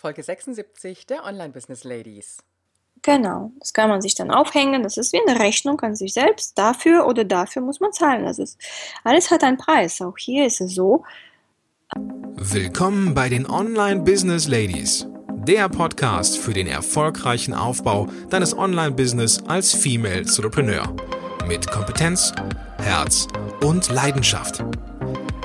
Folge 76 der Online Business Ladies. Genau, das kann man sich dann aufhängen. Das ist wie eine Rechnung an sich selbst. Dafür oder dafür muss man zahlen. Das ist, alles hat einen Preis. Auch hier ist es so. Willkommen bei den Online Business Ladies, der Podcast für den erfolgreichen Aufbau deines Online-Business als Female Entrepreneur. Mit Kompetenz, Herz und Leidenschaft.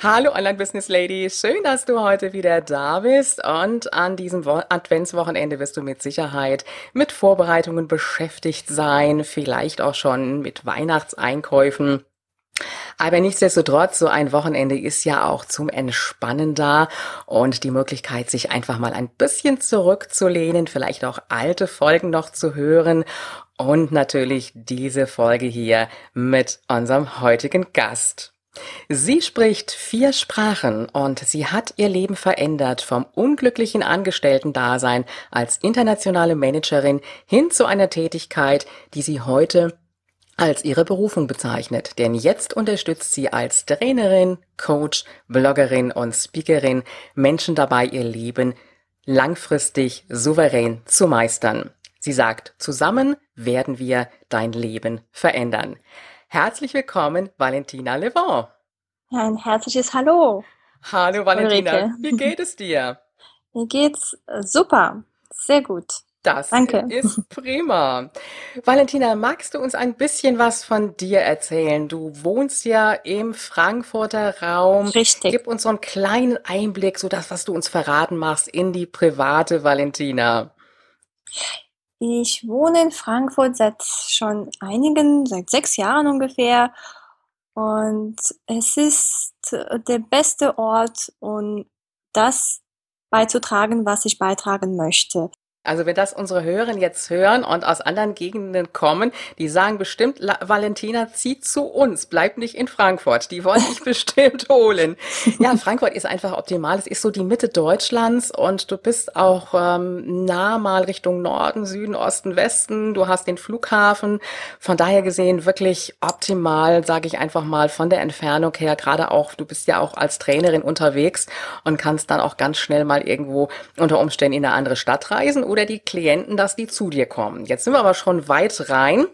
Hallo Online Business Lady, schön, dass du heute wieder da bist und an diesem Wo Adventswochenende wirst du mit Sicherheit mit Vorbereitungen beschäftigt sein, vielleicht auch schon mit Weihnachtseinkäufen. Aber nichtsdestotrotz, so ein Wochenende ist ja auch zum Entspannen da und die Möglichkeit, sich einfach mal ein bisschen zurückzulehnen, vielleicht auch alte Folgen noch zu hören und natürlich diese Folge hier mit unserem heutigen Gast. Sie spricht vier Sprachen und sie hat ihr Leben verändert vom unglücklichen Angestellten-Dasein als internationale Managerin hin zu einer Tätigkeit, die sie heute als ihre Berufung bezeichnet. Denn jetzt unterstützt sie als Trainerin, Coach, Bloggerin und Speakerin Menschen dabei, ihr Leben langfristig souverän zu meistern. Sie sagt, zusammen werden wir dein Leben verändern. Herzlich willkommen, Valentina Levent. ein herzliches Hallo. Hallo Valentina, Ulrike. wie geht es dir? Mir geht's äh, super, sehr gut. Das Danke. ist prima. Valentina, magst du uns ein bisschen was von dir erzählen? Du wohnst ja im Frankfurter Raum. Richtig. Gib uns so einen kleinen Einblick, so das, was du uns verraten machst, in die private Valentina. Ich wohne in Frankfurt seit schon einigen, seit sechs Jahren ungefähr. Und es ist der beste Ort, um das beizutragen, was ich beitragen möchte. Also wenn das unsere Hörer jetzt hören und aus anderen Gegenden kommen, die sagen bestimmt, La Valentina zieht zu uns, bleibt nicht in Frankfurt. Die wollen dich bestimmt holen. Ja, Frankfurt ist einfach optimal. Es ist so die Mitte Deutschlands und du bist auch ähm, nah mal Richtung Norden, Süden, Osten, Westen. Du hast den Flughafen. Von daher gesehen wirklich optimal, sage ich einfach mal, von der Entfernung her. Gerade auch, du bist ja auch als Trainerin unterwegs und kannst dann auch ganz schnell mal irgendwo unter Umständen in eine andere Stadt reisen oder die Klienten, dass die zu dir kommen. Jetzt sind wir aber schon weit rein.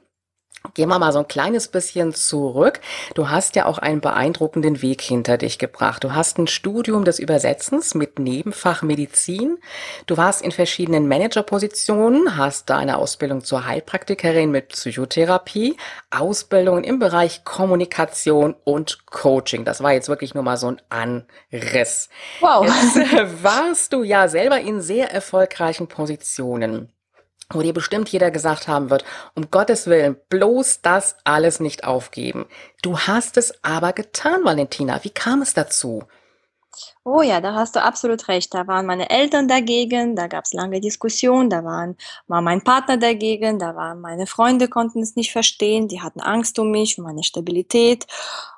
Gehen wir mal so ein kleines bisschen zurück. Du hast ja auch einen beeindruckenden Weg hinter dich gebracht. Du hast ein Studium des Übersetzens mit Nebenfach Medizin. Du warst in verschiedenen Managerpositionen, hast deine Ausbildung zur Heilpraktikerin mit Psychotherapie, Ausbildungen im Bereich Kommunikation und Coaching. Das war jetzt wirklich nur mal so ein Anriss. Wow. Jetzt warst du ja selber in sehr erfolgreichen Positionen wo dir bestimmt jeder gesagt haben wird, um Gottes Willen, bloß das alles nicht aufgeben. Du hast es aber getan, Valentina. Wie kam es dazu? Oh ja, da hast du absolut recht. Da waren meine Eltern dagegen, da gab es lange Diskussionen, da waren, war mein Partner dagegen, da waren meine Freunde konnten es nicht verstehen, die hatten Angst um mich, um meine Stabilität.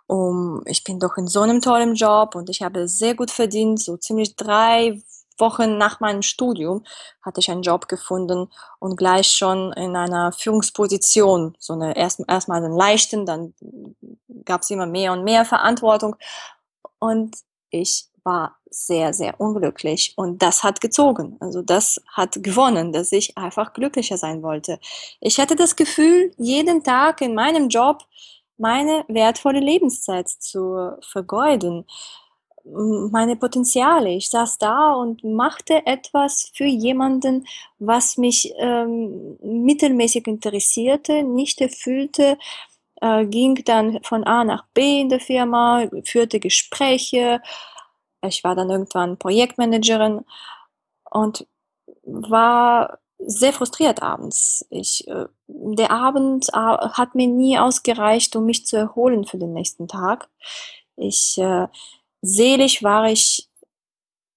Um, ich bin doch in so einem tollen Job und ich habe sehr gut verdient, so ziemlich drei Wochen nach meinem Studium hatte ich einen Job gefunden und gleich schon in einer Führungsposition, so eine erst, erstmal einen leichten, dann gab es immer mehr und mehr Verantwortung und ich war sehr, sehr unglücklich und das hat gezogen. Also das hat gewonnen, dass ich einfach glücklicher sein wollte. Ich hatte das Gefühl, jeden Tag in meinem Job meine wertvolle Lebenszeit zu vergeuden meine Potenziale. Ich saß da und machte etwas für jemanden, was mich ähm, mittelmäßig interessierte, nicht erfüllte, äh, ging dann von A nach B in der Firma, führte Gespräche. Ich war dann irgendwann Projektmanagerin und war sehr frustriert abends. Ich, äh, der Abend äh, hat mir nie ausgereicht, um mich zu erholen für den nächsten Tag. Ich äh, seelisch war ich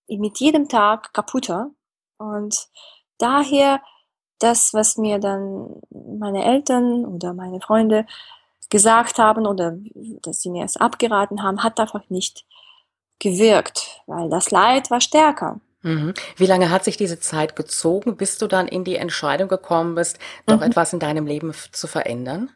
mit jedem Tag kaputter. Und daher das, was mir dann meine Eltern oder meine Freunde gesagt haben oder dass sie mir es abgeraten haben, hat einfach nicht gewirkt, weil das Leid war stärker. Mhm. Wie lange hat sich diese Zeit gezogen, bis du dann in die Entscheidung gekommen bist, doch mhm. etwas in deinem Leben zu verändern?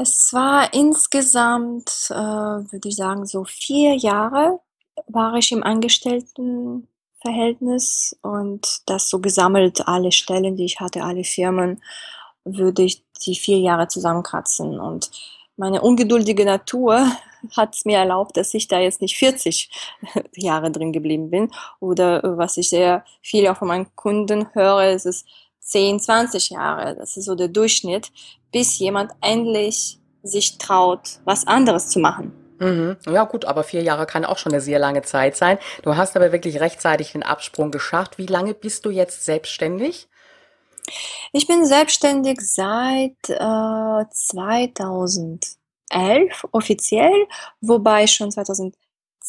Es war insgesamt, äh, würde ich sagen, so vier Jahre war ich im Angestelltenverhältnis und das so gesammelt, alle Stellen, die ich hatte, alle Firmen, würde ich die vier Jahre zusammenkratzen. Und meine ungeduldige Natur hat es mir erlaubt, dass ich da jetzt nicht 40 Jahre drin geblieben bin. Oder äh, was ich sehr viel auch von meinen Kunden höre, ist es 10, 20 Jahre. Das ist so der Durchschnitt, bis jemand endlich sich traut, was anderes zu machen. Mhm. Ja gut, aber vier Jahre kann auch schon eine sehr lange Zeit sein. Du hast aber wirklich rechtzeitig den Absprung geschafft. Wie lange bist du jetzt selbstständig? Ich bin selbstständig seit äh, 2011 offiziell, wobei schon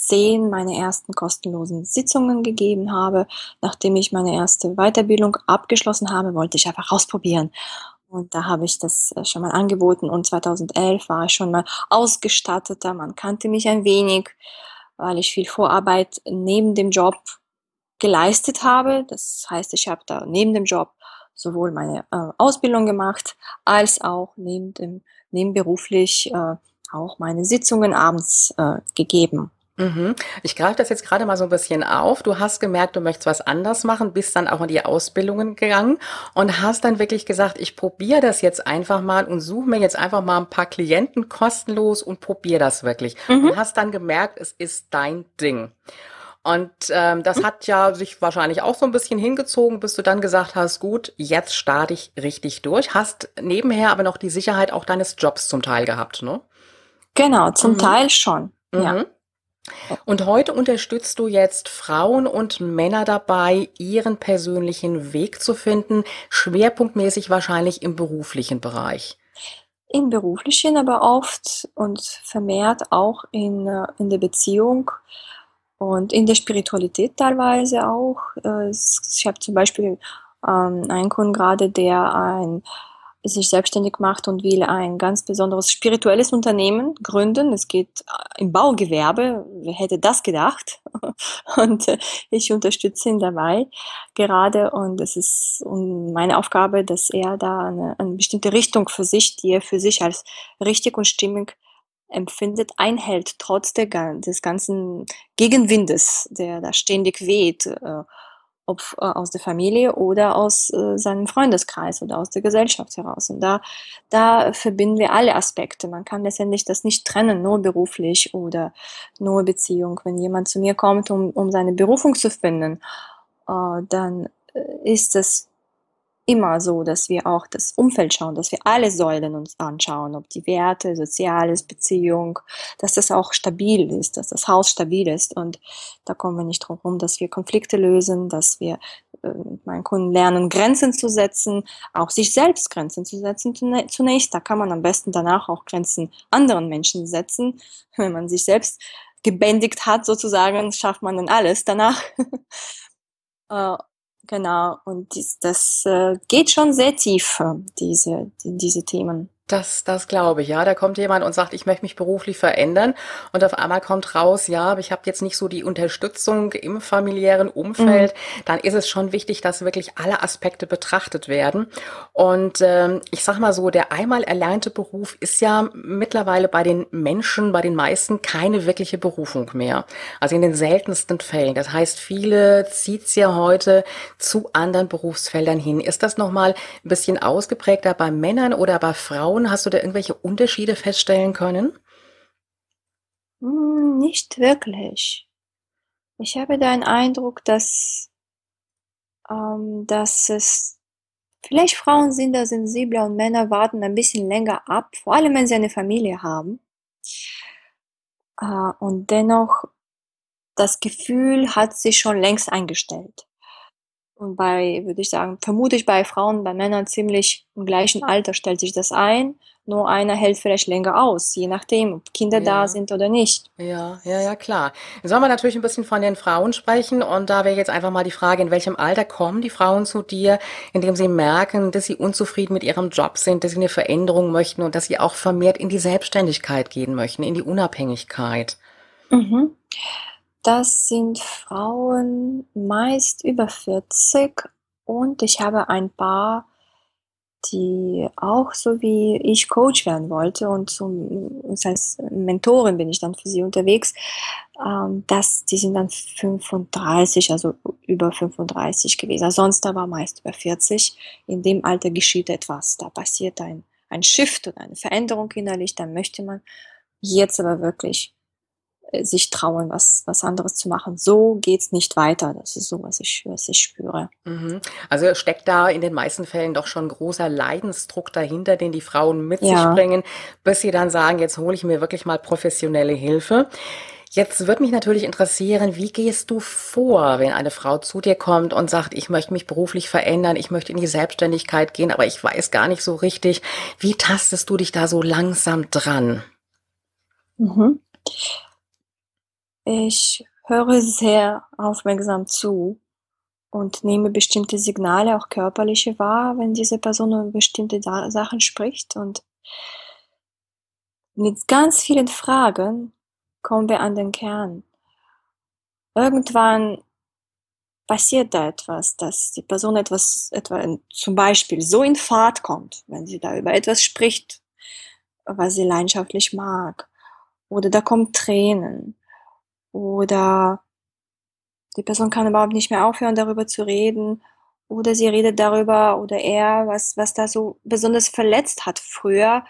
2010 meine ersten kostenlosen Sitzungen gegeben habe. Nachdem ich meine erste Weiterbildung abgeschlossen habe, wollte ich einfach ausprobieren. Und da habe ich das äh, schon mal angeboten und 2011 war ich schon mal ausgestatteter. Man kannte mich ein wenig, weil ich viel Vorarbeit neben dem Job geleistet habe. Das heißt, ich habe da neben dem Job sowohl meine äh, Ausbildung gemacht, als auch neben dem, nebenberuflich äh, auch meine Sitzungen abends äh, gegeben. Mhm. Ich greife das jetzt gerade mal so ein bisschen auf. Du hast gemerkt, du möchtest was anders machen, bist dann auch in die Ausbildungen gegangen und hast dann wirklich gesagt, ich probiere das jetzt einfach mal und suche mir jetzt einfach mal ein paar Klienten kostenlos und probiere das wirklich. Mhm. Und hast dann gemerkt, es ist dein Ding. Und ähm, das hat ja sich wahrscheinlich auch so ein bisschen hingezogen, bis du dann gesagt hast, gut, jetzt starte ich richtig durch. Hast nebenher aber noch die Sicherheit auch deines Jobs zum Teil gehabt, ne? Genau, zum mhm. Teil schon. Mhm. Ja. Und heute unterstützt du jetzt Frauen und Männer dabei, ihren persönlichen Weg zu finden, schwerpunktmäßig wahrscheinlich im beruflichen Bereich. Im beruflichen, aber oft und vermehrt auch in, äh, in der Beziehung und in der Spiritualität teilweise auch. Äh, ich habe zum Beispiel ähm, einen Kunden gerade, der ein, sich selbstständig macht und will ein ganz besonderes spirituelles Unternehmen gründen. Es geht äh, im Baugewerbe. Wer hätte das gedacht? Und äh, ich unterstütze ihn dabei gerade. Und es ist meine Aufgabe, dass er da eine, eine bestimmte Richtung für sich, die er für sich als richtig und stimmig empfindet, einhält, trotz der, des ganzen Gegenwindes, der da ständig weht, äh, ob äh, aus der Familie oder aus äh, seinem Freundeskreis oder aus der Gesellschaft heraus. Und da, da verbinden wir alle Aspekte. Man kann letztendlich das nicht trennen, nur beruflich oder nur Beziehung. Wenn jemand zu mir kommt, um, um seine Berufung zu finden, äh, dann äh, ist es immer so, dass wir auch das Umfeld schauen, dass wir alle Säulen uns anschauen, ob die Werte, Soziales, Beziehung, dass das auch stabil ist, dass das Haus stabil ist. Und da kommen wir nicht drum herum, dass wir Konflikte lösen, dass wir äh, mit meinen Kunden lernen, Grenzen zu setzen, auch sich selbst Grenzen zu setzen zunächst. Da kann man am besten danach auch Grenzen anderen Menschen setzen. Wenn man sich selbst gebändigt hat, sozusagen, schafft man dann alles danach. Genau, und dies, das äh, geht schon sehr tief, diese, die, diese Themen. Das, das glaube ich, ja. Da kommt jemand und sagt, ich möchte mich beruflich verändern und auf einmal kommt raus, ja, aber ich habe jetzt nicht so die Unterstützung im familiären Umfeld. Mhm. Dann ist es schon wichtig, dass wirklich alle Aspekte betrachtet werden. Und ähm, ich sag mal so, der einmal erlernte Beruf ist ja mittlerweile bei den Menschen, bei den meisten keine wirkliche Berufung mehr. Also in den seltensten Fällen. Das heißt, viele zieht's ja heute zu anderen Berufsfeldern hin. Ist das nochmal ein bisschen ausgeprägter bei Männern oder bei Frauen? Frauen, hast du da irgendwelche Unterschiede feststellen können? Hm, nicht wirklich. Ich habe den Eindruck, dass, ähm, dass es vielleicht Frauen sind da sensibler und Männer warten ein bisschen länger ab, vor allem wenn sie eine Familie haben. Äh, und dennoch, das Gefühl hat sich schon längst eingestellt. Und bei, würde ich sagen, vermute ich bei Frauen, bei Männern ziemlich im gleichen Alter stellt sich das ein. Nur einer hält vielleicht länger aus, je nachdem, ob Kinder ja. da sind oder nicht. Ja, ja, ja, klar. Jetzt sollen wir natürlich ein bisschen von den Frauen sprechen. Und da wäre jetzt einfach mal die Frage, in welchem Alter kommen die Frauen zu dir, indem sie merken, dass sie unzufrieden mit ihrem Job sind, dass sie eine Veränderung möchten und dass sie auch vermehrt in die Selbstständigkeit gehen möchten, in die Unabhängigkeit? Mhm. Das sind Frauen meist über 40 und ich habe ein paar, die auch so wie ich Coach werden wollte und zum, als Mentorin bin ich dann für sie unterwegs. Ähm, das, die sind dann 35, also über 35 gewesen. Also sonst aber meist über 40. In dem Alter geschieht etwas. Da passiert ein, ein Shift oder eine Veränderung innerlich. Dann möchte man jetzt aber wirklich sich trauen, was, was anderes zu machen. So geht's nicht weiter. Das ist so, was ich, was ich spüre. Mhm. Also steckt da in den meisten Fällen doch schon großer Leidensdruck dahinter, den die Frauen mit ja. sich bringen, bis sie dann sagen, jetzt hole ich mir wirklich mal professionelle Hilfe. Jetzt würde mich natürlich interessieren, wie gehst du vor, wenn eine Frau zu dir kommt und sagt, ich möchte mich beruflich verändern, ich möchte in die Selbstständigkeit gehen, aber ich weiß gar nicht so richtig. Wie tastest du dich da so langsam dran? Mhm. Ich höre sehr aufmerksam zu und nehme bestimmte Signale, auch körperliche wahr, wenn diese Person über bestimmte Sachen spricht. Und mit ganz vielen Fragen kommen wir an den Kern. Irgendwann passiert da etwas, dass die Person etwas, etwa zum Beispiel so in Fahrt kommt, wenn sie da über etwas spricht, was sie leidenschaftlich mag. Oder da kommen Tränen oder die Person kann überhaupt nicht mehr aufhören, darüber zu reden oder sie redet darüber oder er, was, was da so besonders verletzt hat früher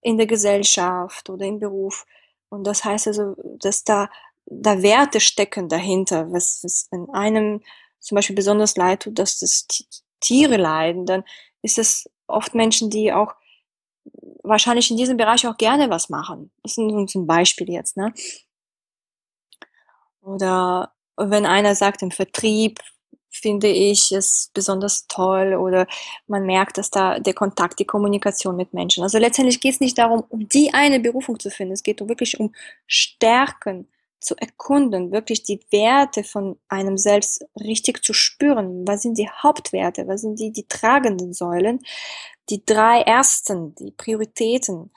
in der Gesellschaft oder im Beruf. Und das heißt also, dass da, da Werte stecken dahinter, was, was wenn einem zum Beispiel besonders leid tut, dass das Tiere leiden, dann ist es oft Menschen, die auch wahrscheinlich in diesem Bereich auch gerne was machen. Das ist ein, Beispiel jetzt, ne? Oder wenn einer sagt, im Vertrieb finde ich es besonders toll oder man merkt, dass da der Kontakt, die Kommunikation mit Menschen. Also letztendlich geht es nicht darum, um die eine Berufung zu finden. Es geht wirklich um Stärken zu erkunden, wirklich die Werte von einem selbst richtig zu spüren. Was sind die Hauptwerte? Was sind die, die tragenden Säulen? Die drei ersten, die Prioritäten.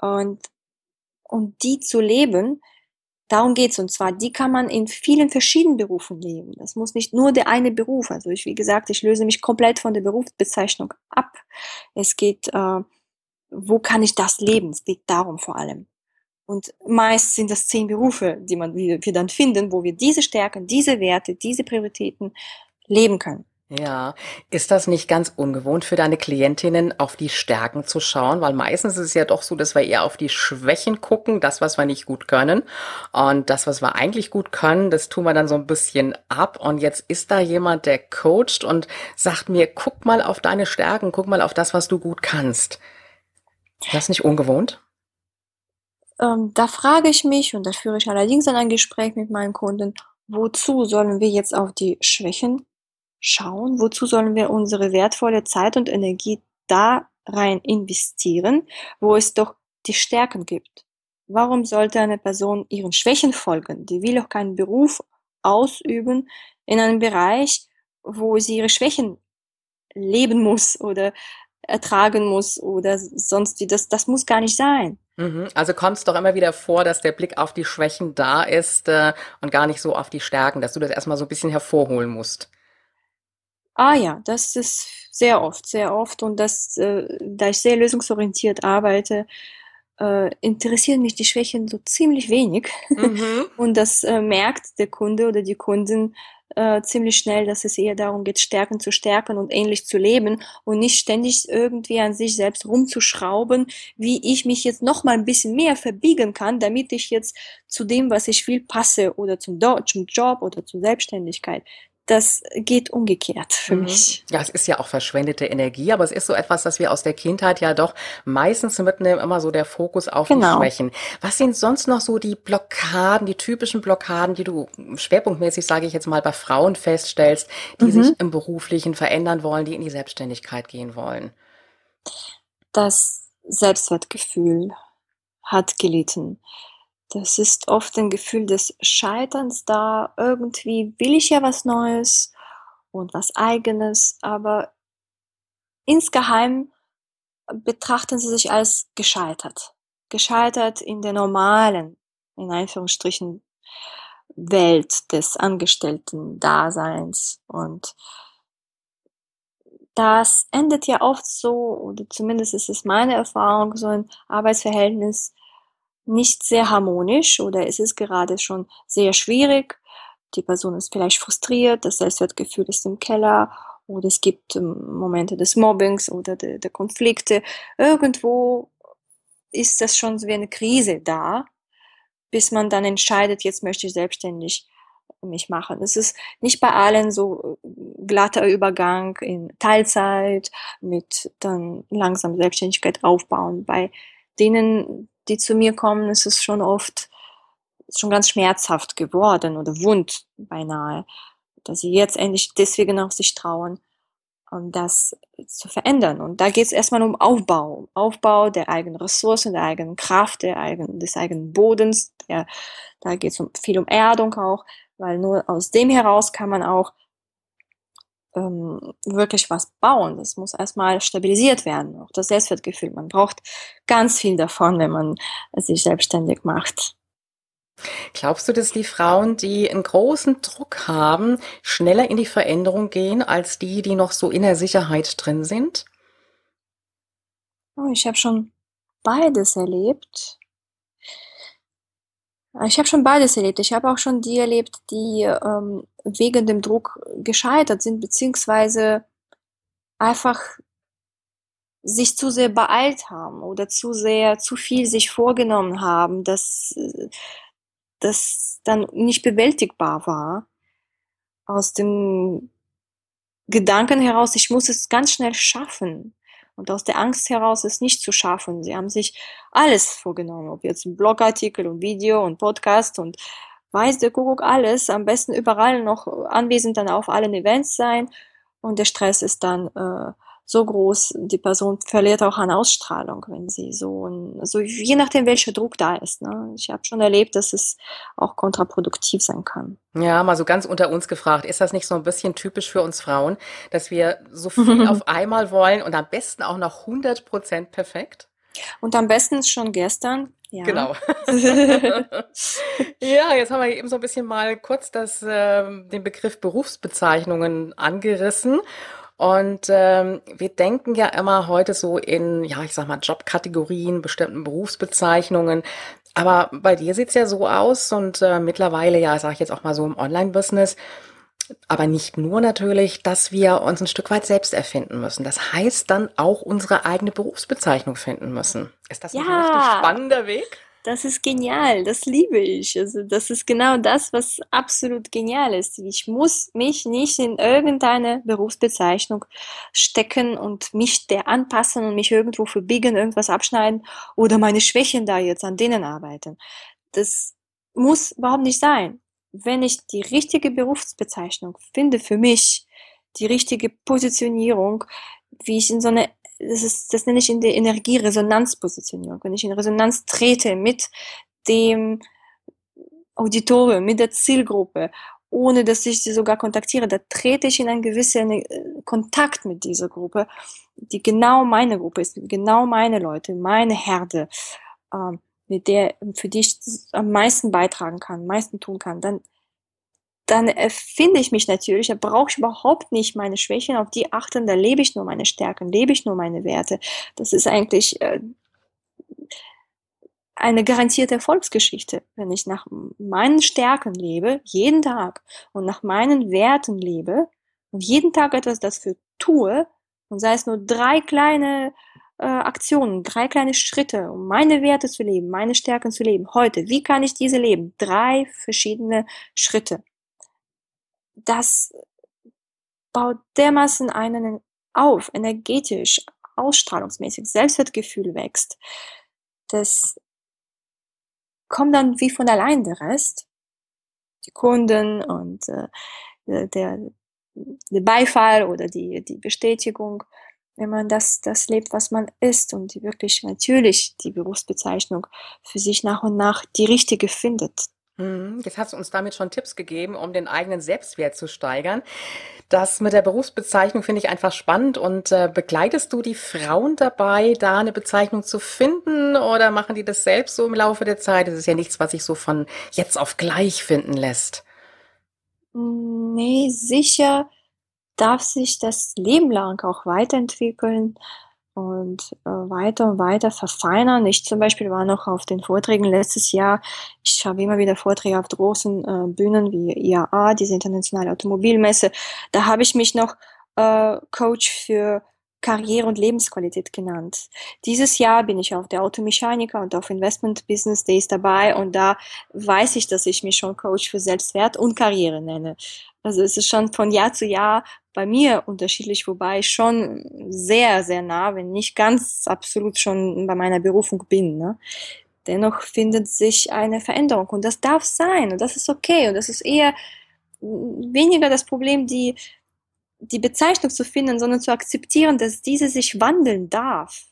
Und, und die zu leben, Darum geht's und zwar, die kann man in vielen verschiedenen Berufen leben. Das muss nicht nur der eine Beruf. Also ich, wie gesagt, ich löse mich komplett von der Berufsbezeichnung ab. Es geht, äh, wo kann ich das leben? Es geht darum vor allem. Und meist sind das zehn Berufe, die man, wir dann finden, wo wir diese Stärken, diese Werte, diese Prioritäten leben können. Ja, ist das nicht ganz ungewohnt für deine Klientinnen, auf die Stärken zu schauen? Weil meistens ist es ja doch so, dass wir eher auf die Schwächen gucken, das, was wir nicht gut können. Und das, was wir eigentlich gut können, das tun wir dann so ein bisschen ab. Und jetzt ist da jemand, der coacht und sagt mir, guck mal auf deine Stärken, guck mal auf das, was du gut kannst. Ist das nicht ungewohnt? Ähm, da frage ich mich, und da führe ich allerdings dann ein Gespräch mit meinen Kunden, wozu sollen wir jetzt auf die Schwächen schauen, wozu sollen wir unsere wertvolle Zeit und Energie da rein investieren, wo es doch die Stärken gibt. Warum sollte eine Person ihren Schwächen folgen? Die will auch keinen Beruf ausüben in einem Bereich, wo sie ihre Schwächen leben muss oder ertragen muss oder sonst wie. Das, das muss gar nicht sein. Mhm. Also kommt es doch immer wieder vor, dass der Blick auf die Schwächen da ist äh, und gar nicht so auf die Stärken, dass du das erstmal so ein bisschen hervorholen musst. Ah ja, das ist sehr oft, sehr oft. Und das, äh, da ich sehr lösungsorientiert arbeite, äh, interessieren mich die Schwächen so ziemlich wenig. Mhm. Und das äh, merkt der Kunde oder die Kunden äh, ziemlich schnell, dass es eher darum geht, Stärken zu stärken und ähnlich zu leben und nicht ständig irgendwie an sich selbst rumzuschrauben, wie ich mich jetzt noch mal ein bisschen mehr verbiegen kann, damit ich jetzt zu dem, was ich will, passe oder zum, Do zum Job oder zur Selbstständigkeit das geht umgekehrt für mhm. mich. Ja, es ist ja auch verschwendete Energie, aber es ist so etwas, dass wir aus der Kindheit ja doch meistens mitnehmen, immer so der Fokus auf genau. die Schwächen. Was sind sonst noch so die Blockaden, die typischen Blockaden, die du schwerpunktmäßig, sage ich jetzt mal, bei Frauen feststellst, die mhm. sich im Beruflichen verändern wollen, die in die Selbstständigkeit gehen wollen? Das Selbstwertgefühl hat gelitten. Das ist oft ein Gefühl des Scheiterns da. Irgendwie will ich ja was Neues und was Eigenes, aber insgeheim betrachten sie sich als gescheitert. Gescheitert in der normalen, in Anführungsstrichen, Welt des Angestellten-Daseins. Und das endet ja oft so, oder zumindest ist es meine Erfahrung, so ein Arbeitsverhältnis nicht sehr harmonisch oder es ist gerade schon sehr schwierig. Die Person ist vielleicht frustriert, das Selbstwertgefühl ist im Keller oder es gibt ähm, Momente des Mobbings oder der, der Konflikte. Irgendwo ist das schon wie eine Krise da, bis man dann entscheidet, jetzt möchte ich selbstständig mich machen. Es ist nicht bei allen so äh, glatter Übergang in Teilzeit mit dann langsam Selbstständigkeit aufbauen. Bei denen, die zu mir kommen, ist es schon oft schon ganz schmerzhaft geworden oder wund beinahe, dass sie jetzt endlich deswegen auf sich trauen, um das zu verändern. Und da geht es erstmal um Aufbau, Aufbau der eigenen Ressourcen, der eigenen Kraft, der eigenen, des eigenen Bodens. Der, da geht es um, viel um Erdung auch, weil nur aus dem heraus kann man auch ähm, wirklich was bauen. Das muss erstmal stabilisiert werden, auch das Selbstwertgefühl. Man braucht ganz viel davon, wenn man sich selbstständig macht. Glaubst du, dass die Frauen, die einen großen Druck haben, schneller in die Veränderung gehen als die, die noch so in der Sicherheit drin sind? Oh, ich habe schon beides erlebt. Ich habe schon beides erlebt. Ich habe auch schon die erlebt, die ähm, wegen dem Druck gescheitert sind, beziehungsweise einfach sich zu sehr beeilt haben oder zu sehr, zu viel sich vorgenommen haben, dass das dann nicht bewältigbar war. Aus dem Gedanken heraus, ich muss es ganz schnell schaffen und aus der Angst heraus es nicht zu schaffen. Sie haben sich alles vorgenommen, ob jetzt ein Blogartikel und Video und Podcast und weiß der Kuckuck alles, am besten überall noch anwesend dann auf allen Events sein und der Stress ist dann äh, so groß, die Person verliert auch an Ausstrahlung, wenn sie so, ein, so je nachdem, welcher Druck da ist. Ne? Ich habe schon erlebt, dass es auch kontraproduktiv sein kann. Ja, mal so ganz unter uns gefragt, ist das nicht so ein bisschen typisch für uns Frauen, dass wir so viel auf einmal wollen und am besten auch noch 100 Prozent perfekt? Und am besten schon gestern. Ja. Genau. ja, jetzt haben wir eben so ein bisschen mal kurz das, äh, den Begriff Berufsbezeichnungen angerissen. Und ähm, wir denken ja immer heute so in, ja, ich sag mal, Jobkategorien, bestimmten Berufsbezeichnungen. Aber bei dir sieht's ja so aus und äh, mittlerweile, ja, sage ich jetzt auch mal so im Online-Business, aber nicht nur natürlich, dass wir uns ein Stück weit selbst erfinden müssen. Das heißt dann auch unsere eigene Berufsbezeichnung finden müssen. Ist das ja. ein richtig spannender Weg? Das ist genial, das liebe ich. Also das ist genau das, was absolut genial ist. Ich muss mich nicht in irgendeine Berufsbezeichnung stecken und mich der anpassen und mich irgendwo verbiegen, irgendwas abschneiden oder meine Schwächen da jetzt an denen arbeiten. Das muss überhaupt nicht sein. Wenn ich die richtige Berufsbezeichnung finde für mich, die richtige Positionierung, wie ich in so eine das, ist, das nenne ich in der Energieresonanzpositionierung. Wenn ich in Resonanz trete mit dem Auditorium, mit der Zielgruppe, ohne dass ich sie sogar kontaktiere, da trete ich in einen gewissen äh, Kontakt mit dieser Gruppe, die genau meine Gruppe ist, genau meine Leute, meine Herde, ähm, mit der, für die ich am meisten beitragen kann, am meisten tun kann, dann dann erfinde ich mich natürlich, da brauche ich überhaupt nicht meine Schwächen, auf die achten, da lebe ich nur meine Stärken, lebe ich nur meine Werte. Das ist eigentlich äh, eine garantierte Erfolgsgeschichte. Wenn ich nach meinen Stärken lebe, jeden Tag, und nach meinen Werten lebe und jeden Tag etwas dafür tue, und sei es nur drei kleine äh, Aktionen, drei kleine Schritte, um meine Werte zu leben, meine Stärken zu leben, heute, wie kann ich diese leben? Drei verschiedene Schritte das baut dermaßen einen auf, energetisch, ausstrahlungsmäßig, Selbstwertgefühl wächst. Das kommt dann wie von allein der Rest. Die Kunden und äh, der, der Beifall oder die, die Bestätigung, wenn man das, das lebt, was man ist und wirklich natürlich die Berufsbezeichnung für sich nach und nach die richtige findet. Mhm. Jetzt hast du uns damit schon Tipps gegeben, um den eigenen Selbstwert zu steigern. Das mit der Berufsbezeichnung finde ich einfach spannend. Und äh, begleitest du die Frauen dabei, da eine Bezeichnung zu finden oder machen die das selbst so im Laufe der Zeit? Das ist ja nichts, was sich so von jetzt auf gleich finden lässt. Nee, sicher darf sich das Leben lang auch weiterentwickeln und äh, weiter und weiter verfeinern. Ich zum Beispiel war noch auf den Vorträgen letztes Jahr. Ich habe immer wieder Vorträge auf großen äh, Bühnen wie IAA, diese internationale Automobilmesse. Da habe ich mich noch äh, Coach für Karriere und Lebensqualität genannt. Dieses Jahr bin ich auf der Automechaniker und auf Investment Business Days dabei und da weiß ich, dass ich mich schon Coach für Selbstwert und Karriere nenne. Also es ist schon von Jahr zu Jahr bei mir unterschiedlich, wobei ich schon sehr, sehr nah, wenn nicht ganz absolut schon bei meiner Berufung bin. Ne? Dennoch findet sich eine Veränderung und das darf sein und das ist okay und das ist eher weniger das Problem, die, die Bezeichnung zu finden, sondern zu akzeptieren, dass diese sich wandeln darf.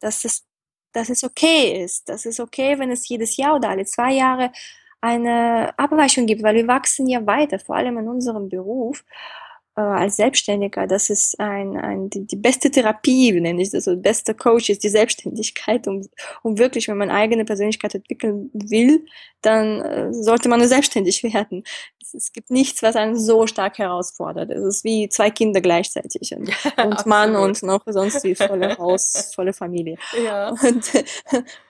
Dass es, dass es okay ist. Dass es okay, wenn es jedes Jahr oder alle zwei Jahre eine Abweichung gibt, weil wir wachsen ja weiter, vor allem in unserem Beruf äh, als Selbstständiger, das ist ein, ein, die, die beste Therapie, nenne ich das, so beste Coach ist die Selbstständigkeit, um, um wirklich, wenn man eigene Persönlichkeit entwickeln will, dann äh, sollte man selbstständig werden. Es, es, gibt nichts, was einen so stark herausfordert. Es ist wie zwei Kinder gleichzeitig und, und Mann und noch sonst wie volle Haus, volle Familie. Ja. Und,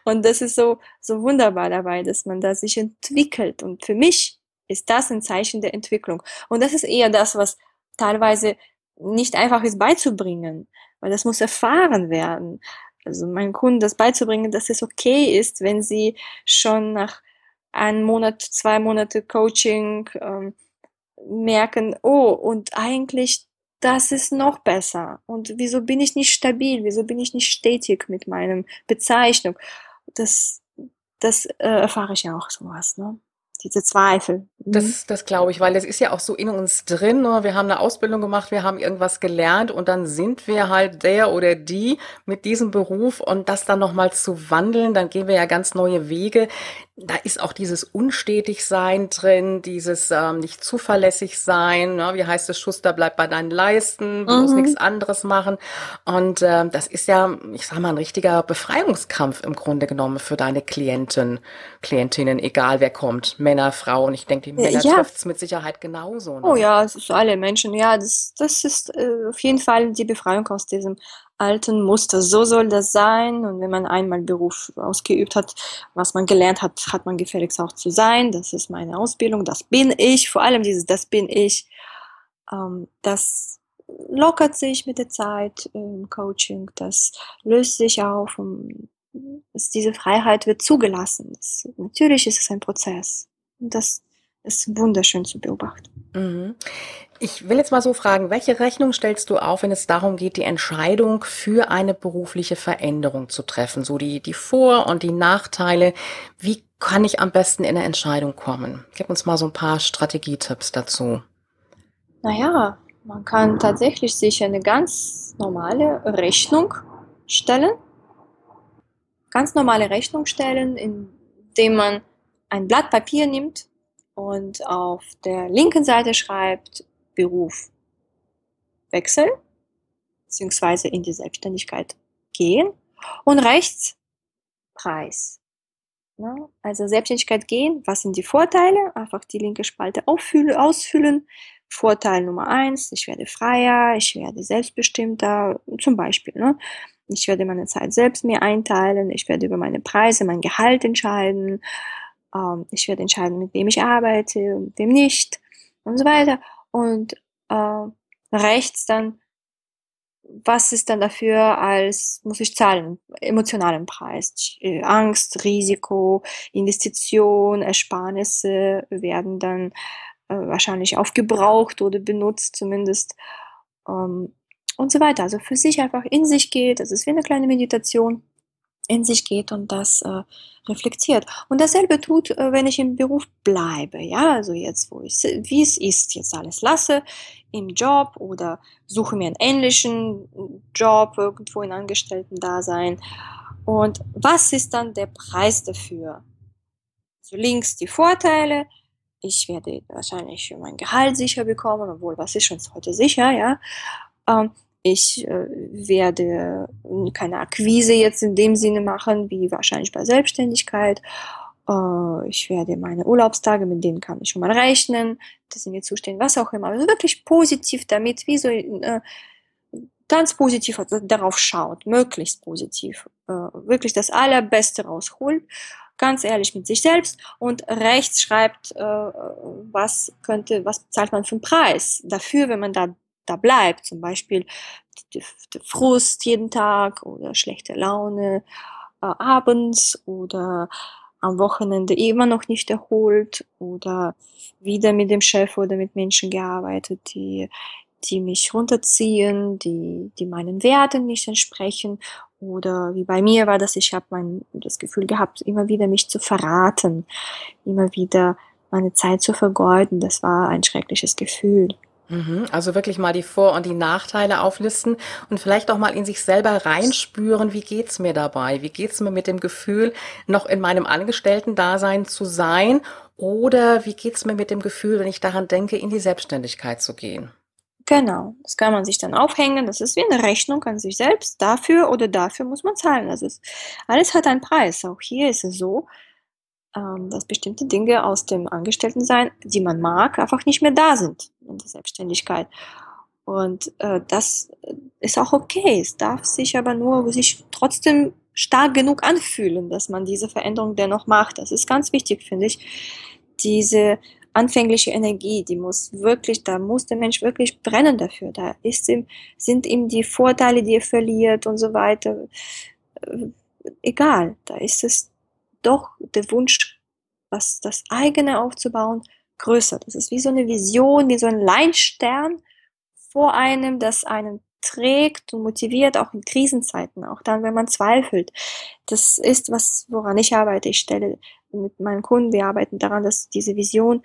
und das ist so, so wunderbar dabei, dass man da sich entwickelt. Und für mich ist das ein Zeichen der Entwicklung. Und das ist eher das, was teilweise nicht einfach ist beizubringen, weil das muss erfahren werden. Also meinen Kunden das beizubringen, dass es okay ist, wenn sie schon nach einem Monat, zwei Monate Coaching ähm, merken, oh, und eigentlich das ist noch besser. Und wieso bin ich nicht stabil? Wieso bin ich nicht stetig mit meinem Bezeichnung? Das, das äh, erfahre ich ja auch sowas. Ne? Diese Zweifel. Mhm. Das, das glaube ich, weil das ist ja auch so in uns drin. Ne? Wir haben eine Ausbildung gemacht, wir haben irgendwas gelernt und dann sind wir halt der oder die mit diesem Beruf und das dann nochmal zu wandeln, dann gehen wir ja ganz neue Wege da ist auch dieses Unstetigsein drin, dieses ähm, nicht zuverlässig sein. Ne? Wie heißt es, Schuster bleibt bei deinen Leisten, du mhm. musst nichts anderes machen. Und ähm, das ist ja, ich sag mal, ein richtiger Befreiungskampf im Grunde genommen für deine Klienten, Klientinnen, egal wer kommt, Männer, Frauen. Ich denke, die Männer ja. trifft es mit Sicherheit genauso. Ne? Oh ja, es ist alle Menschen. Ja, das, das ist äh, auf jeden Fall die Befreiung aus diesem alten Muster. So soll das sein. Und wenn man einmal Beruf ausgeübt hat, was man gelernt hat, hat man gefälligst auch zu sein. Das ist meine Ausbildung, das bin ich. Vor allem dieses, das bin ich. Ähm, das lockert sich mit der Zeit im Coaching. Das löst sich auf. Und diese Freiheit wird zugelassen. Das, natürlich ist es ein Prozess. Und das ist wunderschön zu beobachten. Mhm. Ich will jetzt mal so fragen, welche Rechnung stellst du auf, wenn es darum geht, die Entscheidung für eine berufliche Veränderung zu treffen? So die, die Vor- und die Nachteile. Wie kann ich am besten in eine Entscheidung kommen? Gib uns mal so ein paar Strategietipps dazu. Naja, man kann tatsächlich sich eine ganz normale Rechnung stellen. Ganz normale Rechnung stellen, indem man ein Blatt Papier nimmt und auf der linken Seite schreibt Beruf wechseln, beziehungsweise in die Selbstständigkeit gehen und rechts Preis. Ja, also Selbstständigkeit gehen, was sind die Vorteile? Einfach die linke Spalte auffüllen, ausfüllen. Vorteil Nummer eins, ich werde freier, ich werde selbstbestimmter, zum Beispiel. Ne? Ich werde meine Zeit selbst mir einteilen, ich werde über meine Preise, mein Gehalt entscheiden, ähm, ich werde entscheiden, mit wem ich arbeite und mit wem nicht und so weiter. Und äh, rechts dann, was ist dann dafür als, muss ich zahlen, emotionalen Preis. Angst, Risiko, Investition, Ersparnisse werden dann äh, wahrscheinlich aufgebraucht oder benutzt zumindest ähm, und so weiter. Also für sich einfach in sich geht, das ist wie eine kleine Meditation, in sich geht und das äh, reflektiert. Und dasselbe tut, äh, wenn ich im Beruf bleibe, ja, also jetzt, wo ich, wie es ist, jetzt alles lasse, im Job oder suche mir einen ähnlichen Job irgendwo in Angestellten-Dasein. Und was ist dann der Preis dafür? So links die Vorteile, ich werde wahrscheinlich mein Gehalt sicher bekommen, obwohl was ist schon heute sicher, ja. Ähm, ich äh, werde keine Akquise jetzt in dem Sinne machen, wie wahrscheinlich bei Selbstständigkeit. Äh, ich werde meine Urlaubstage, mit denen kann ich schon mal rechnen, dass sie mir zustehen, was auch immer. Also wirklich positiv damit, wie so äh, ganz positiv darauf schaut, möglichst positiv, äh, wirklich das Allerbeste rausholt ganz ehrlich mit sich selbst und rechts schreibt, äh, was könnte, was zahlt man für einen Preis dafür, wenn man da, da bleibt. Zum Beispiel der Frust jeden Tag oder schlechte Laune äh, abends oder am Wochenende immer noch nicht erholt oder wieder mit dem Chef oder mit Menschen gearbeitet, die, die mich runterziehen, die, die meinen Werten nicht entsprechen oder wie bei mir war das, ich habe mein das Gefühl gehabt, immer wieder mich zu verraten, immer wieder meine Zeit zu vergeuden. Das war ein schreckliches Gefühl. Mhm, also wirklich mal die Vor- und die Nachteile auflisten und vielleicht auch mal in sich selber reinspüren, wie geht's mir dabei? Wie geht's mir mit dem Gefühl, noch in meinem Angestellten-Dasein zu sein? Oder wie geht's mir mit dem Gefühl, wenn ich daran denke, in die Selbstständigkeit zu gehen? Genau, das kann man sich dann aufhängen. Das ist wie eine Rechnung an sich selbst. Dafür oder dafür muss man zahlen. Also es, alles hat einen Preis. Auch hier ist es so, ähm, dass bestimmte Dinge aus dem Angestelltensein, die man mag, einfach nicht mehr da sind in der Selbstständigkeit. Und äh, das ist auch okay. Es darf sich aber nur sich trotzdem stark genug anfühlen, dass man diese Veränderung dennoch macht. Das ist ganz wichtig, finde ich. Diese anfängliche Energie, die muss wirklich, da muss der Mensch wirklich brennen dafür. Da ist ihm, sind ihm die Vorteile, die er verliert und so weiter, äh, egal. Da ist es doch der Wunsch, was das eigene aufzubauen, größer. Das ist wie so eine Vision, wie so ein Leinstern vor einem, das einen trägt und motiviert, auch in Krisenzeiten, auch dann, wenn man zweifelt. Das ist was, woran ich arbeite. Ich stelle mit meinen Kunden, wir arbeiten daran, dass diese Vision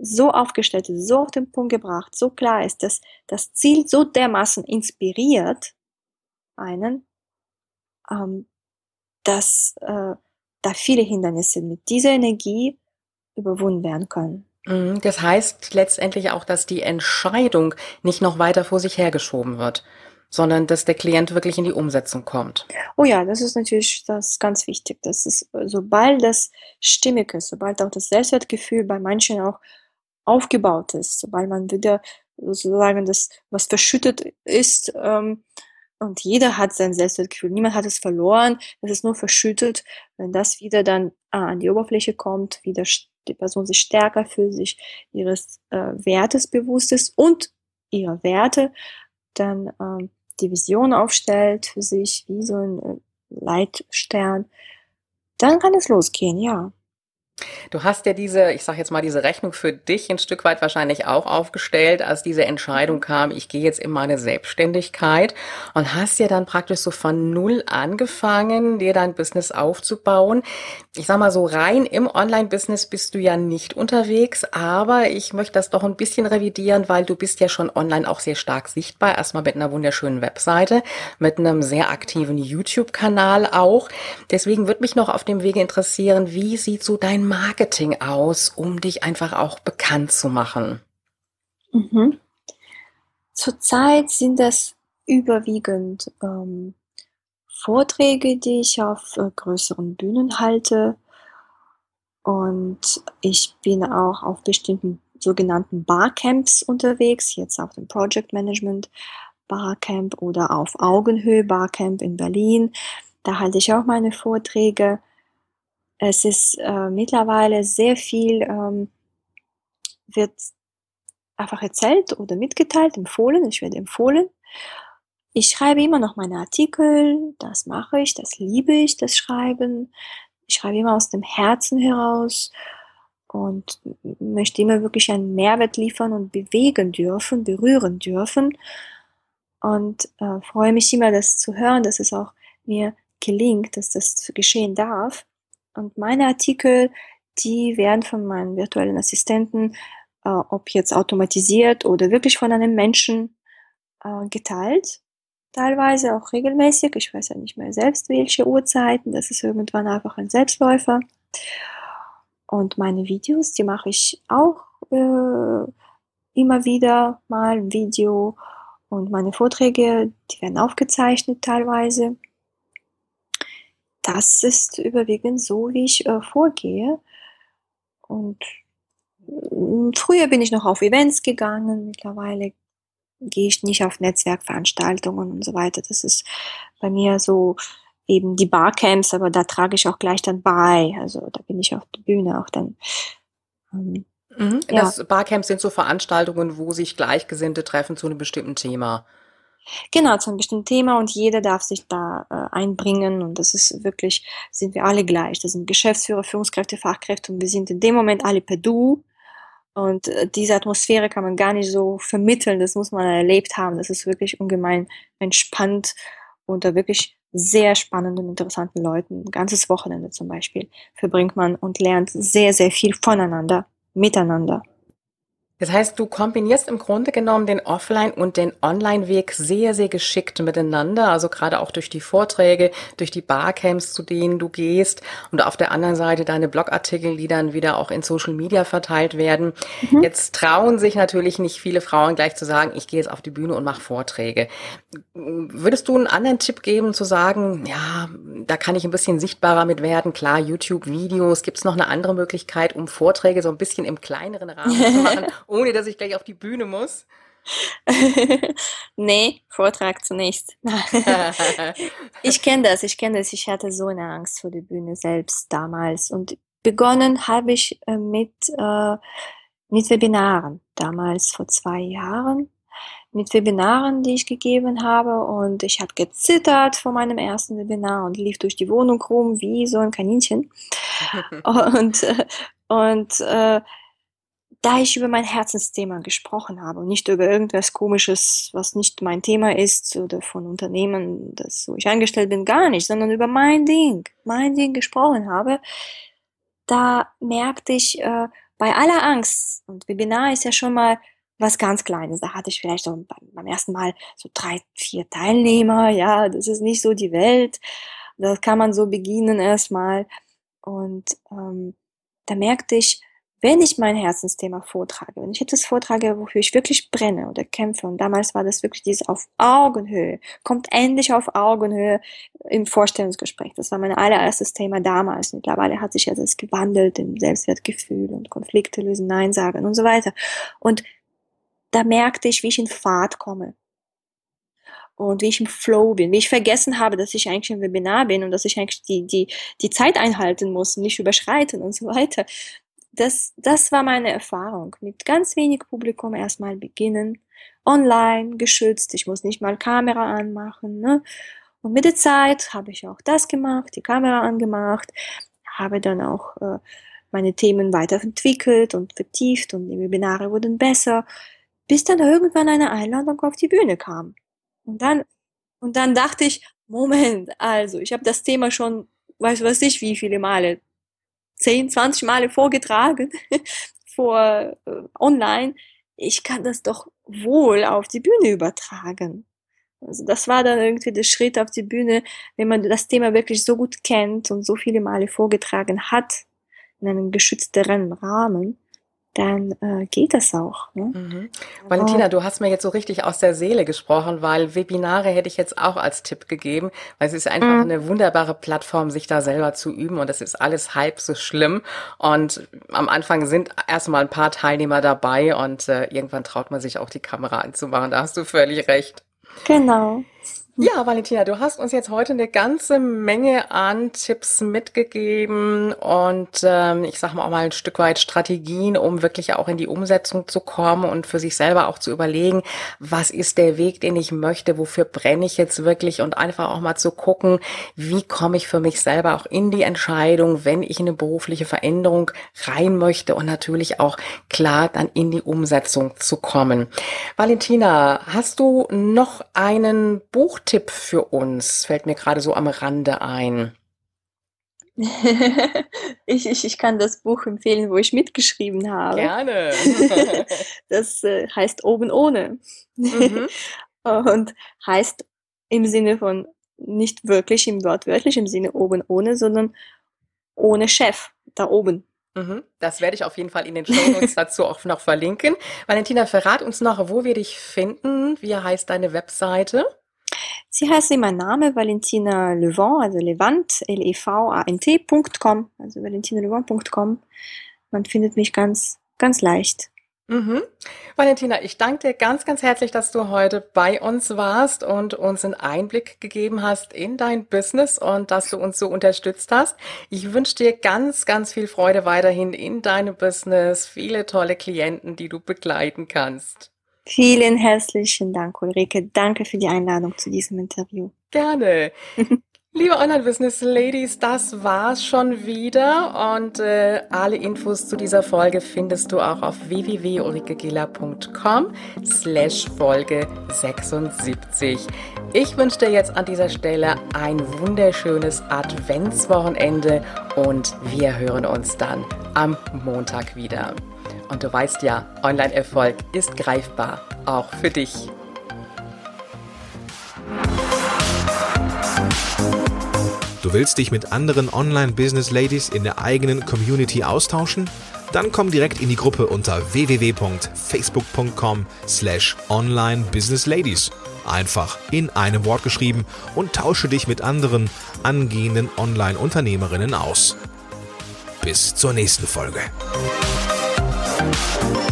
so aufgestellt ist, so auf den Punkt gebracht, so klar ist, dass das Ziel so dermaßen inspiriert einen, ähm, dass äh, da viele Hindernisse mit dieser Energie überwunden werden können. Mhm, das heißt letztendlich auch, dass die Entscheidung nicht noch weiter vor sich hergeschoben wird, sondern dass der Klient wirklich in die Umsetzung kommt. Oh ja, das ist natürlich das ganz wichtig. Das ist, sobald das stimmig ist, sobald auch das Selbstwertgefühl bei manchen auch aufgebaut ist, sobald man wieder sozusagen das, was verschüttet ist, ähm, und jeder hat sein Selbstwertgefühl, niemand hat es verloren, es ist nur verschüttet. Wenn das wieder dann ah, an die Oberfläche kommt, wieder die Person sich stärker fühlt, sich ihres äh, Wertes bewusst ist und ihrer Werte, dann ähm, die Vision aufstellt für sich wie so ein äh, Leitstern, dann kann es losgehen, ja. Du hast ja diese, ich sage jetzt mal, diese Rechnung für dich ein Stück weit wahrscheinlich auch aufgestellt, als diese Entscheidung kam, ich gehe jetzt in meine Selbstständigkeit und hast ja dann praktisch so von null angefangen, dir dein Business aufzubauen. Ich sag mal so rein im Online-Business bist du ja nicht unterwegs, aber ich möchte das doch ein bisschen revidieren, weil du bist ja schon online auch sehr stark sichtbar. Erstmal mit einer wunderschönen Webseite, mit einem sehr aktiven YouTube-Kanal auch. Deswegen würde mich noch auf dem Wege interessieren, wie sieht so dein Marketing aus, um dich einfach auch bekannt zu machen? Mhm. Zurzeit sind das überwiegend ähm, Vorträge, die ich auf äh, größeren Bühnen halte. Und ich bin auch auf bestimmten sogenannten Barcamps unterwegs, jetzt auf dem Project Management Barcamp oder auf Augenhöhe Barcamp in Berlin. Da halte ich auch meine Vorträge. Es ist äh, mittlerweile sehr viel, ähm, wird einfach erzählt oder mitgeteilt, empfohlen. Ich werde empfohlen. Ich schreibe immer noch meine Artikel, das mache ich, das liebe ich, das Schreiben. Ich schreibe immer aus dem Herzen heraus und möchte immer wirklich einen Mehrwert liefern und bewegen dürfen, berühren dürfen. Und äh, freue mich immer, das zu hören, dass es auch mir gelingt, dass das geschehen darf. Und meine Artikel, die werden von meinen virtuellen Assistenten, äh, ob jetzt automatisiert oder wirklich von einem Menschen äh, geteilt. Teilweise auch regelmäßig. Ich weiß ja nicht mehr selbst, welche Uhrzeiten. Das ist irgendwann einfach ein Selbstläufer. Und meine Videos, die mache ich auch äh, immer wieder mal Video. Und meine Vorträge, die werden aufgezeichnet teilweise. Das ist überwiegend so, wie ich äh, vorgehe. Und mm, früher bin ich noch auf Events gegangen, mittlerweile gehe ich nicht auf Netzwerkveranstaltungen und so weiter. Das ist bei mir so eben die Barcamps, aber da trage ich auch gleich dann bei. Also da bin ich auf der Bühne auch dann. Ähm, mhm. ja. Das Barcamps sind so Veranstaltungen, wo sich Gleichgesinnte treffen zu einem bestimmten Thema. Genau, zu einem bestimmten Thema und jeder darf sich da äh, einbringen und das ist wirklich, sind wir alle gleich. Das sind Geschäftsführer, Führungskräfte, Fachkräfte und wir sind in dem Moment alle per Du. Und äh, diese Atmosphäre kann man gar nicht so vermitteln, das muss man erlebt haben. Das ist wirklich ungemein entspannt unter wirklich sehr spannenden, interessanten Leuten. Ein ganzes Wochenende zum Beispiel verbringt man und lernt sehr, sehr viel voneinander, miteinander. Das heißt, du kombinierst im Grunde genommen den Offline- und den Online-Weg sehr, sehr geschickt miteinander. Also gerade auch durch die Vorträge, durch die Barcamps, zu denen du gehst und auf der anderen Seite deine Blogartikel, die dann wieder auch in Social Media verteilt werden. Mhm. Jetzt trauen sich natürlich nicht viele Frauen gleich zu sagen, ich gehe jetzt auf die Bühne und mache Vorträge. Würdest du einen anderen Tipp geben, zu sagen, ja, da kann ich ein bisschen sichtbarer mit werden? Klar, YouTube-Videos. Gibt es noch eine andere Möglichkeit, um Vorträge so ein bisschen im kleineren Rahmen zu machen? Ohne dass ich gleich auf die Bühne muss? nee, Vortrag zunächst. ich kenne das, ich kenne das. Ich hatte so eine Angst vor der Bühne selbst damals. Und begonnen habe ich äh, mit, äh, mit Webinaren, damals vor zwei Jahren. Mit Webinaren, die ich gegeben habe. Und ich habe gezittert vor meinem ersten Webinar und lief durch die Wohnung rum wie so ein Kaninchen. und äh, und äh, da ich über mein Herzensthema gesprochen habe und nicht über irgendwas Komisches, was nicht mein Thema ist oder von Unternehmen, das wo ich eingestellt bin, gar nicht, sondern über mein Ding, mein Ding gesprochen habe, da merkte ich äh, bei aller Angst, und Webinar ist ja schon mal was ganz Kleines, da hatte ich vielleicht so beim, beim ersten Mal so drei, vier Teilnehmer, ja, das ist nicht so die Welt, da kann man so beginnen erstmal. Und ähm, da merkte ich, wenn ich mein Herzensthema vortrage, wenn ich etwas vortrage, wofür ich wirklich brenne oder kämpfe, und damals war das wirklich dieses auf Augenhöhe, kommt endlich auf Augenhöhe im Vorstellungsgespräch. Das war mein allererstes Thema damals. Mittlerweile hat sich ja das gewandelt in Selbstwertgefühl und Konflikte lösen, Nein sagen und so weiter. Und da merkte ich, wie ich in Fahrt komme und wie ich im Flow bin, wie ich vergessen habe, dass ich eigentlich im Webinar bin und dass ich eigentlich die, die, die Zeit einhalten muss, nicht überschreiten und so weiter das, das war meine Erfahrung. Mit ganz wenig Publikum erstmal beginnen, online, geschützt, ich muss nicht mal Kamera anmachen. Ne? Und mit der Zeit habe ich auch das gemacht, die Kamera angemacht, habe dann auch äh, meine Themen weiterentwickelt und vertieft und die Webinare wurden besser, bis dann irgendwann eine Einladung auf die Bühne kam. Und dann, und dann dachte ich, Moment, also ich habe das Thema schon, weiß was ich, wie viele Male 10, 20 Male vorgetragen vor äh, online. Ich kann das doch wohl auf die Bühne übertragen. Also das war dann irgendwie der Schritt auf die Bühne, wenn man das Thema wirklich so gut kennt und so viele Male vorgetragen hat in einem geschützteren Rahmen, dann äh, geht das auch. Ne? Mhm. Valentina, du hast mir jetzt so richtig aus der Seele gesprochen, weil Webinare hätte ich jetzt auch als Tipp gegeben, weil es ist einfach mhm. eine wunderbare Plattform, sich da selber zu üben und das ist alles halb so schlimm. Und am Anfang sind erstmal ein paar Teilnehmer dabei und äh, irgendwann traut man sich auch die Kamera anzumachen. Da hast du völlig recht. Genau. Ja, Valentina, du hast uns jetzt heute eine ganze Menge an Tipps mitgegeben und ähm, ich sag mal auch mal ein Stück weit Strategien, um wirklich auch in die Umsetzung zu kommen und für sich selber auch zu überlegen, was ist der Weg, den ich möchte, wofür brenne ich jetzt wirklich und einfach auch mal zu gucken, wie komme ich für mich selber auch in die Entscheidung, wenn ich in eine berufliche Veränderung rein möchte und natürlich auch klar dann in die Umsetzung zu kommen. Valentina, hast du noch einen Buch Buchtipp für uns? Fällt mir gerade so am Rande ein. ich, ich, ich kann das Buch empfehlen, wo ich mitgeschrieben habe. Gerne. das äh, heißt Oben ohne. Mhm. Und heißt im Sinne von nicht wirklich im wortwörtlich im Sinne oben ohne, sondern ohne Chef da oben. Mhm. Das werde ich auf jeden Fall in den Show Notes dazu auch noch verlinken. Valentina, verrat uns noch, wo wir dich finden. Wie heißt deine Webseite? Sie heißt wie mein Name, Valentina Levant, also Levant, L-E-V-A-N-T.com, also valentinalevant.com. Man findet mich ganz, ganz leicht. Mhm. Valentina, ich danke dir ganz, ganz herzlich, dass du heute bei uns warst und uns einen Einblick gegeben hast in dein Business und dass du uns so unterstützt hast. Ich wünsche dir ganz, ganz viel Freude weiterhin in deinem Business, viele tolle Klienten, die du begleiten kannst. Vielen herzlichen Dank, Ulrike. Danke für die Einladung zu diesem Interview. Gerne. Liebe Online-Business-Ladies, das war's schon wieder und äh, alle Infos zu dieser Folge findest du auch auf www.ulrikegela.com slash Folge 76. Ich wünsche dir jetzt an dieser Stelle ein wunderschönes Adventswochenende und wir hören uns dann am Montag wieder. Und du weißt ja, Online-Erfolg ist greifbar, auch für dich. Du willst dich mit anderen Online-Business-Ladies in der eigenen Community austauschen? Dann komm direkt in die Gruppe unter www.facebook.com slash online-business-ladies. Einfach in einem Wort geschrieben und tausche dich mit anderen angehenden Online-Unternehmerinnen aus. Bis zur nächsten Folge. Yeah.